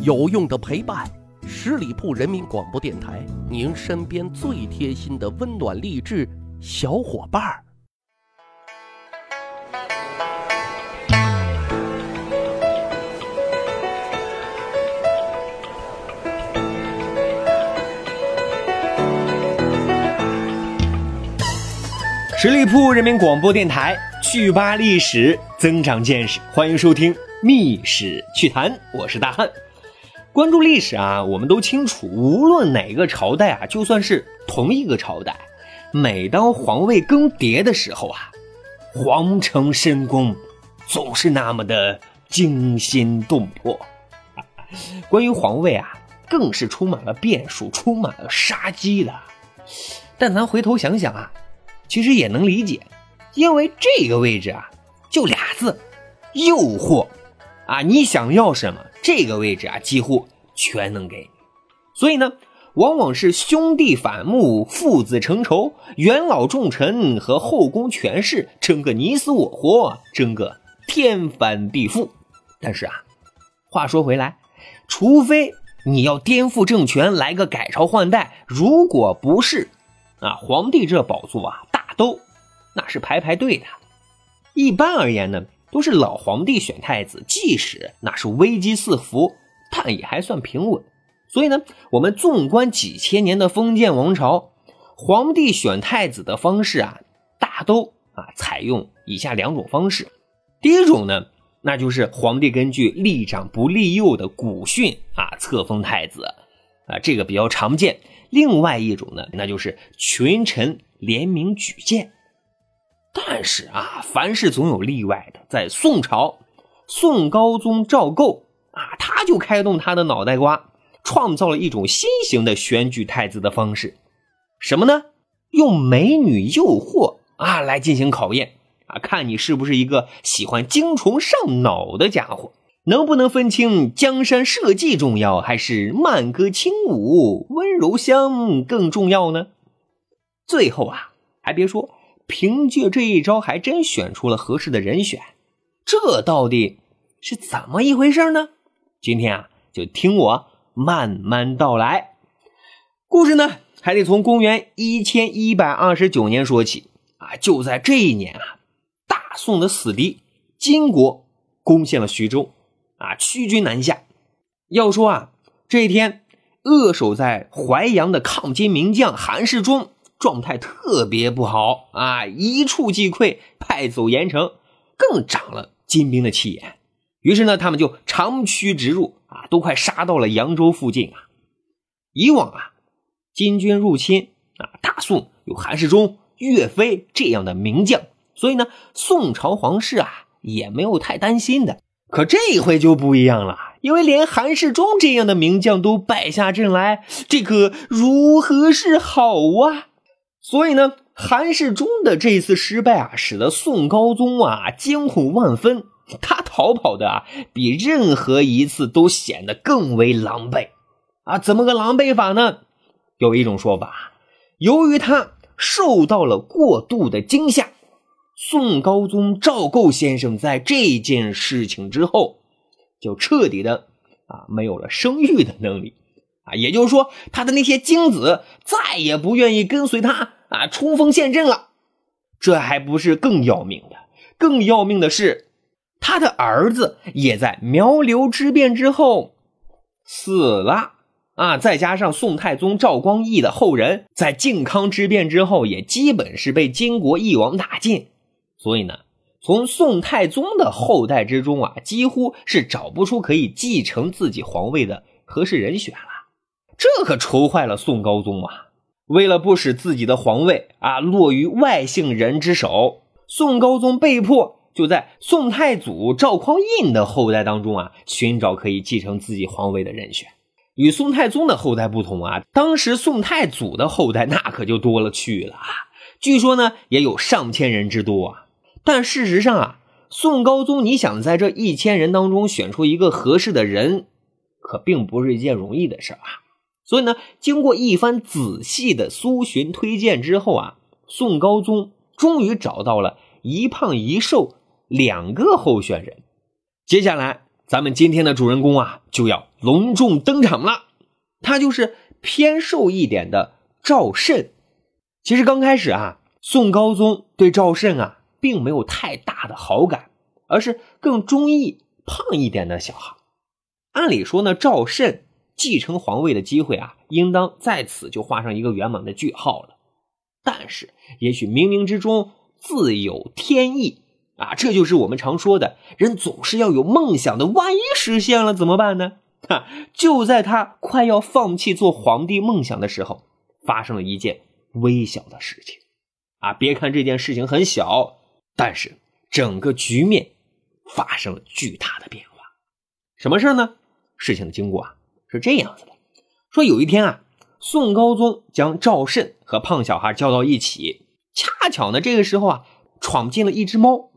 有用的陪伴，十里铺人民广播电台，您身边最贴心的温暖励志小伙伴儿。十里铺人民广播电台，趣吧历史，增长见识，欢迎收听《密史趣谈》，我是大汉。关注历史啊，我们都清楚，无论哪个朝代啊，就算是同一个朝代，每当皇位更迭的时候啊，皇城深宫总是那么的惊心动魄。关于皇位啊，更是充满了变数，充满了杀机的。但咱回头想想啊。其实也能理解，因为这个位置啊，就俩字，诱惑啊！你想要什么，这个位置啊，几乎全能给。所以呢，往往是兄弟反目，父子成仇，元老重臣和后宫权势争个你死我活，争个天翻地覆。但是啊，话说回来，除非你要颠覆政权，来个改朝换代，如果不是啊，皇帝这宝座啊。大都，那是排排队的。一般而言呢，都是老皇帝选太子，即使那是危机四伏，但也还算平稳。所以呢，我们纵观几千年的封建王朝，皇帝选太子的方式啊，大都啊采用以下两种方式。第一种呢，那就是皇帝根据立长不立幼的古训啊册封太子，啊这个比较常见。另外一种呢，那就是群臣。联名举荐，但是啊，凡事总有例外的。在宋朝，宋高宗赵构啊，他就开动他的脑袋瓜，创造了一种新型的选举太子的方式。什么呢？用美女诱惑啊来进行考验啊，看你是不是一个喜欢精虫上脑的家伙，能不能分清江山社稷重要，还是慢歌轻舞温柔乡更重要呢？最后啊，还别说，凭借这一招，还真选出了合适的人选。这到底是怎么一回事呢？今天啊，就听我慢慢道来。故事呢，还得从公元一千一百二十九年说起啊。就在这一年啊，大宋的死敌金国攻陷了徐州啊，屈军南下。要说啊，这一天扼守在淮阳的抗金名将韩世忠。状态特别不好啊！一触即溃，派走盐城，更长了金兵的气焰。于是呢，他们就长驱直入啊，都快杀到了扬州附近啊。以往啊，金军入侵啊，大宋有韩世忠、岳飞这样的名将，所以呢，宋朝皇室啊也没有太担心的。可这一回就不一样了，因为连韩世忠这样的名将都败下阵来，这可如何是好啊？所以呢，韩世忠的这次失败啊，使得宋高宗啊惊恐万分。他逃跑的啊，比任何一次都显得更为狼狈啊！怎么个狼狈法呢？有一种说法，由于他受到了过度的惊吓，宋高宗赵构先生在这件事情之后，就彻底的啊没有了生育的能力啊，也就是说，他的那些精子再也不愿意跟随他。啊，冲锋陷阵了，这还不是更要命的？更要命的是，他的儿子也在苗刘之变之后死了啊！再加上宋太宗赵光义的后人，在靖康之变之后也基本是被金国一网打尽，所以呢，从宋太宗的后代之中啊，几乎是找不出可以继承自己皇位的合适人选了。这可愁坏了宋高宗啊！为了不使自己的皇位啊落于外姓人之手，宋高宗被迫就在宋太祖赵匡胤的后代当中啊寻找可以继承自己皇位的人选。与宋太宗的后代不同啊，当时宋太祖的后代那可就多了去了啊，据说呢也有上千人之多啊。但事实上啊，宋高宗你想在这一千人当中选出一个合适的人，可并不是一件容易的事啊。所以呢，经过一番仔细的搜寻推荐之后啊，宋高宗终于找到了一胖一瘦两个候选人。接下来咱们今天的主人公啊就要隆重登场了，他就是偏瘦一点的赵慎。其实刚开始啊，宋高宗对赵慎啊并没有太大的好感，而是更中意胖一点的小孩。按理说呢，赵慎继承皇位的机会啊，应当在此就画上一个圆满的句号了。但是，也许冥冥之中自有天意啊！这就是我们常说的，人总是要有梦想的。万一实现了怎么办呢？哈！就在他快要放弃做皇帝梦想的时候，发生了一件微小的事情啊！别看这件事情很小，但是整个局面发生了巨大的变化。什么事呢？事情的经过啊是这样子的：说有一天啊。宋高宗将赵慎和胖小孩叫到一起，恰巧呢，这个时候啊，闯进了一只猫。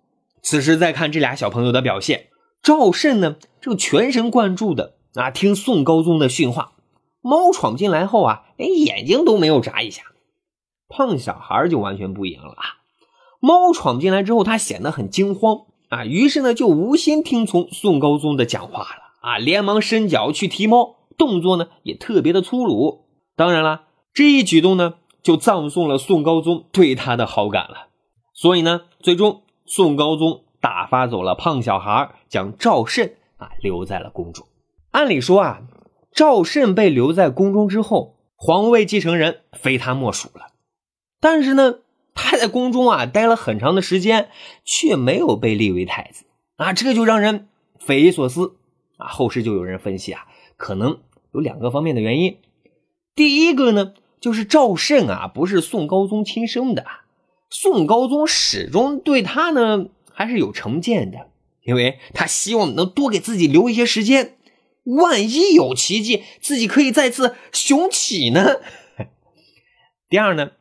此时再看这俩小朋友的表现，赵慎呢，正全神贯注的啊，听宋高宗的训话。猫闯进来后啊，连眼睛都没有眨一下。胖小孩就完全不一样了啊，猫闯进来之后，他显得很惊慌啊，于是呢，就无心听从宋高宗的讲话了啊，连忙伸脚去提猫，动作呢也特别的粗鲁。当然了，这一举动呢，就葬送了宋高宗对他的好感了。所以呢，最终宋高宗打发走了胖小孩，将赵慎啊留在了宫中。按理说啊，赵慎被留在宫中之后，皇位继承人非他莫属了。但是呢，他在宫中啊待了很长的时间，却没有被立为太子啊，这就让人匪夷所思啊。后世就有人分析啊，可能有两个方面的原因。第一个呢，就是赵慎啊，不是宋高宗亲生的，宋高宗始终对他呢还是有成见的，因为他希望能多给自己留一些时间，万一有奇迹，自己可以再次雄起呢。第二呢，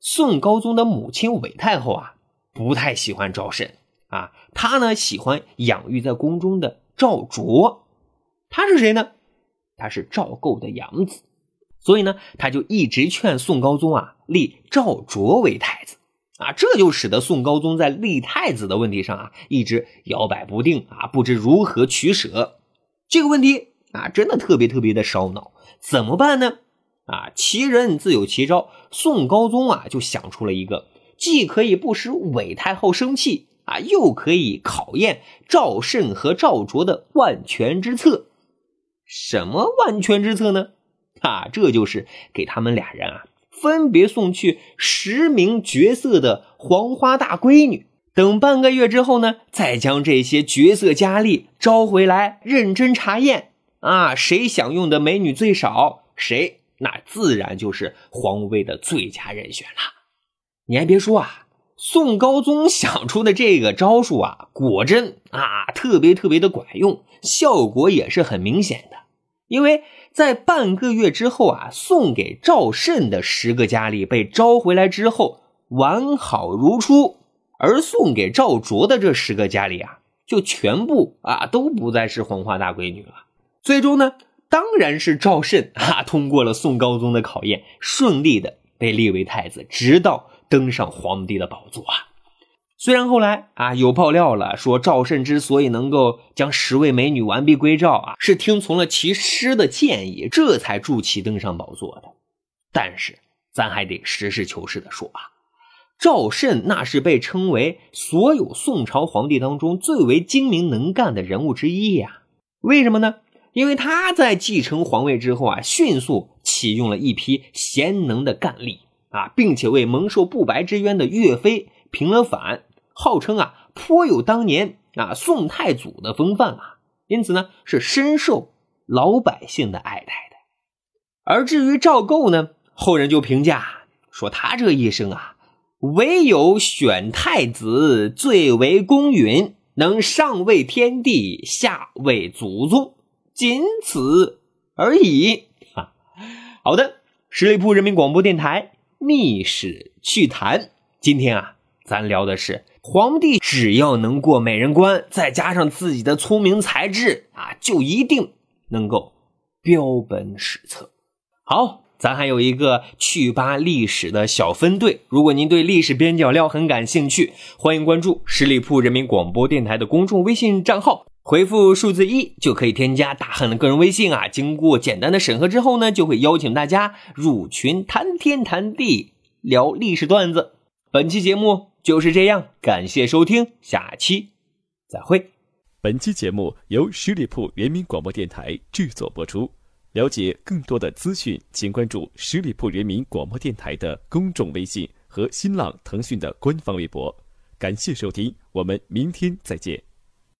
宋高宗的母亲韦太后啊，不太喜欢赵慎啊，她呢喜欢养育在宫中的赵卓，他是谁呢？他是赵构的养子。所以呢，他就一直劝宋高宗啊立赵卓为太子啊，这就使得宋高宗在立太子的问题上啊一直摇摆不定啊，不知如何取舍。这个问题啊，真的特别特别的烧脑，怎么办呢？啊，其人自有其招，宋高宗啊就想出了一个既可以不使韦太后生气啊，又可以考验赵慎和赵卓的万全之策。什么万全之策呢？啊，这就是给他们俩人啊，分别送去十名绝色的黄花大闺女。等半个月之后呢，再将这些绝色佳丽招回来，认真查验。啊，谁享用的美女最少，谁那自然就是皇位的最佳人选了。你还别说啊，宋高宗想出的这个招数啊，果真啊，特别特别的管用，效果也是很明显的，因为。在半个月之后啊，送给赵慎的十个佳丽被招回来之后完好如初，而送给赵卓的这十个佳丽啊，就全部啊都不再是黄花大闺女了。最终呢，当然是赵慎啊通过了宋高宗的考验，顺利的被立为太子，直到登上皇帝的宝座啊。虽然后来啊有爆料了，说赵慎之所以能够将十位美女完璧归赵啊，是听从了其师的建议，这才助其登上宝座的。但是咱还得实事求是的说啊，赵慎那是被称为所有宋朝皇帝当中最为精明能干的人物之一呀。为什么呢？因为他在继承皇位之后啊，迅速启用了一批贤能的干吏啊，并且为蒙受不白之冤的岳飞平了反。号称啊颇有当年啊宋太祖的风范啊，因此呢是深受老百姓的爱戴的。而至于赵构呢，后人就评价说他这一生啊，唯有选太子最为公允，能上位天地，下位祖宗，仅此而已 啊。好的，十里铺人民广播电台密史趣谈，今天啊咱聊的是。皇帝只要能过美人关，再加上自己的聪明才智啊，就一定能够标本史册。好，咱还有一个趣吧历史的小分队，如果您对历史边角料很感兴趣，欢迎关注十里铺人民广播电台的公众微信账号。回复数字一就可以添加大汉的个人微信啊。经过简单的审核之后呢，就会邀请大家入群谈天谈地，聊历史段子。本期节目就是这样，感谢收听，下期再会。本期节目由十里铺人民广播电台制作播出。了解更多的资讯，请关注十里铺人民广播电台的公众微信和新浪、腾讯的官方微博。感谢收听，我们明天再见。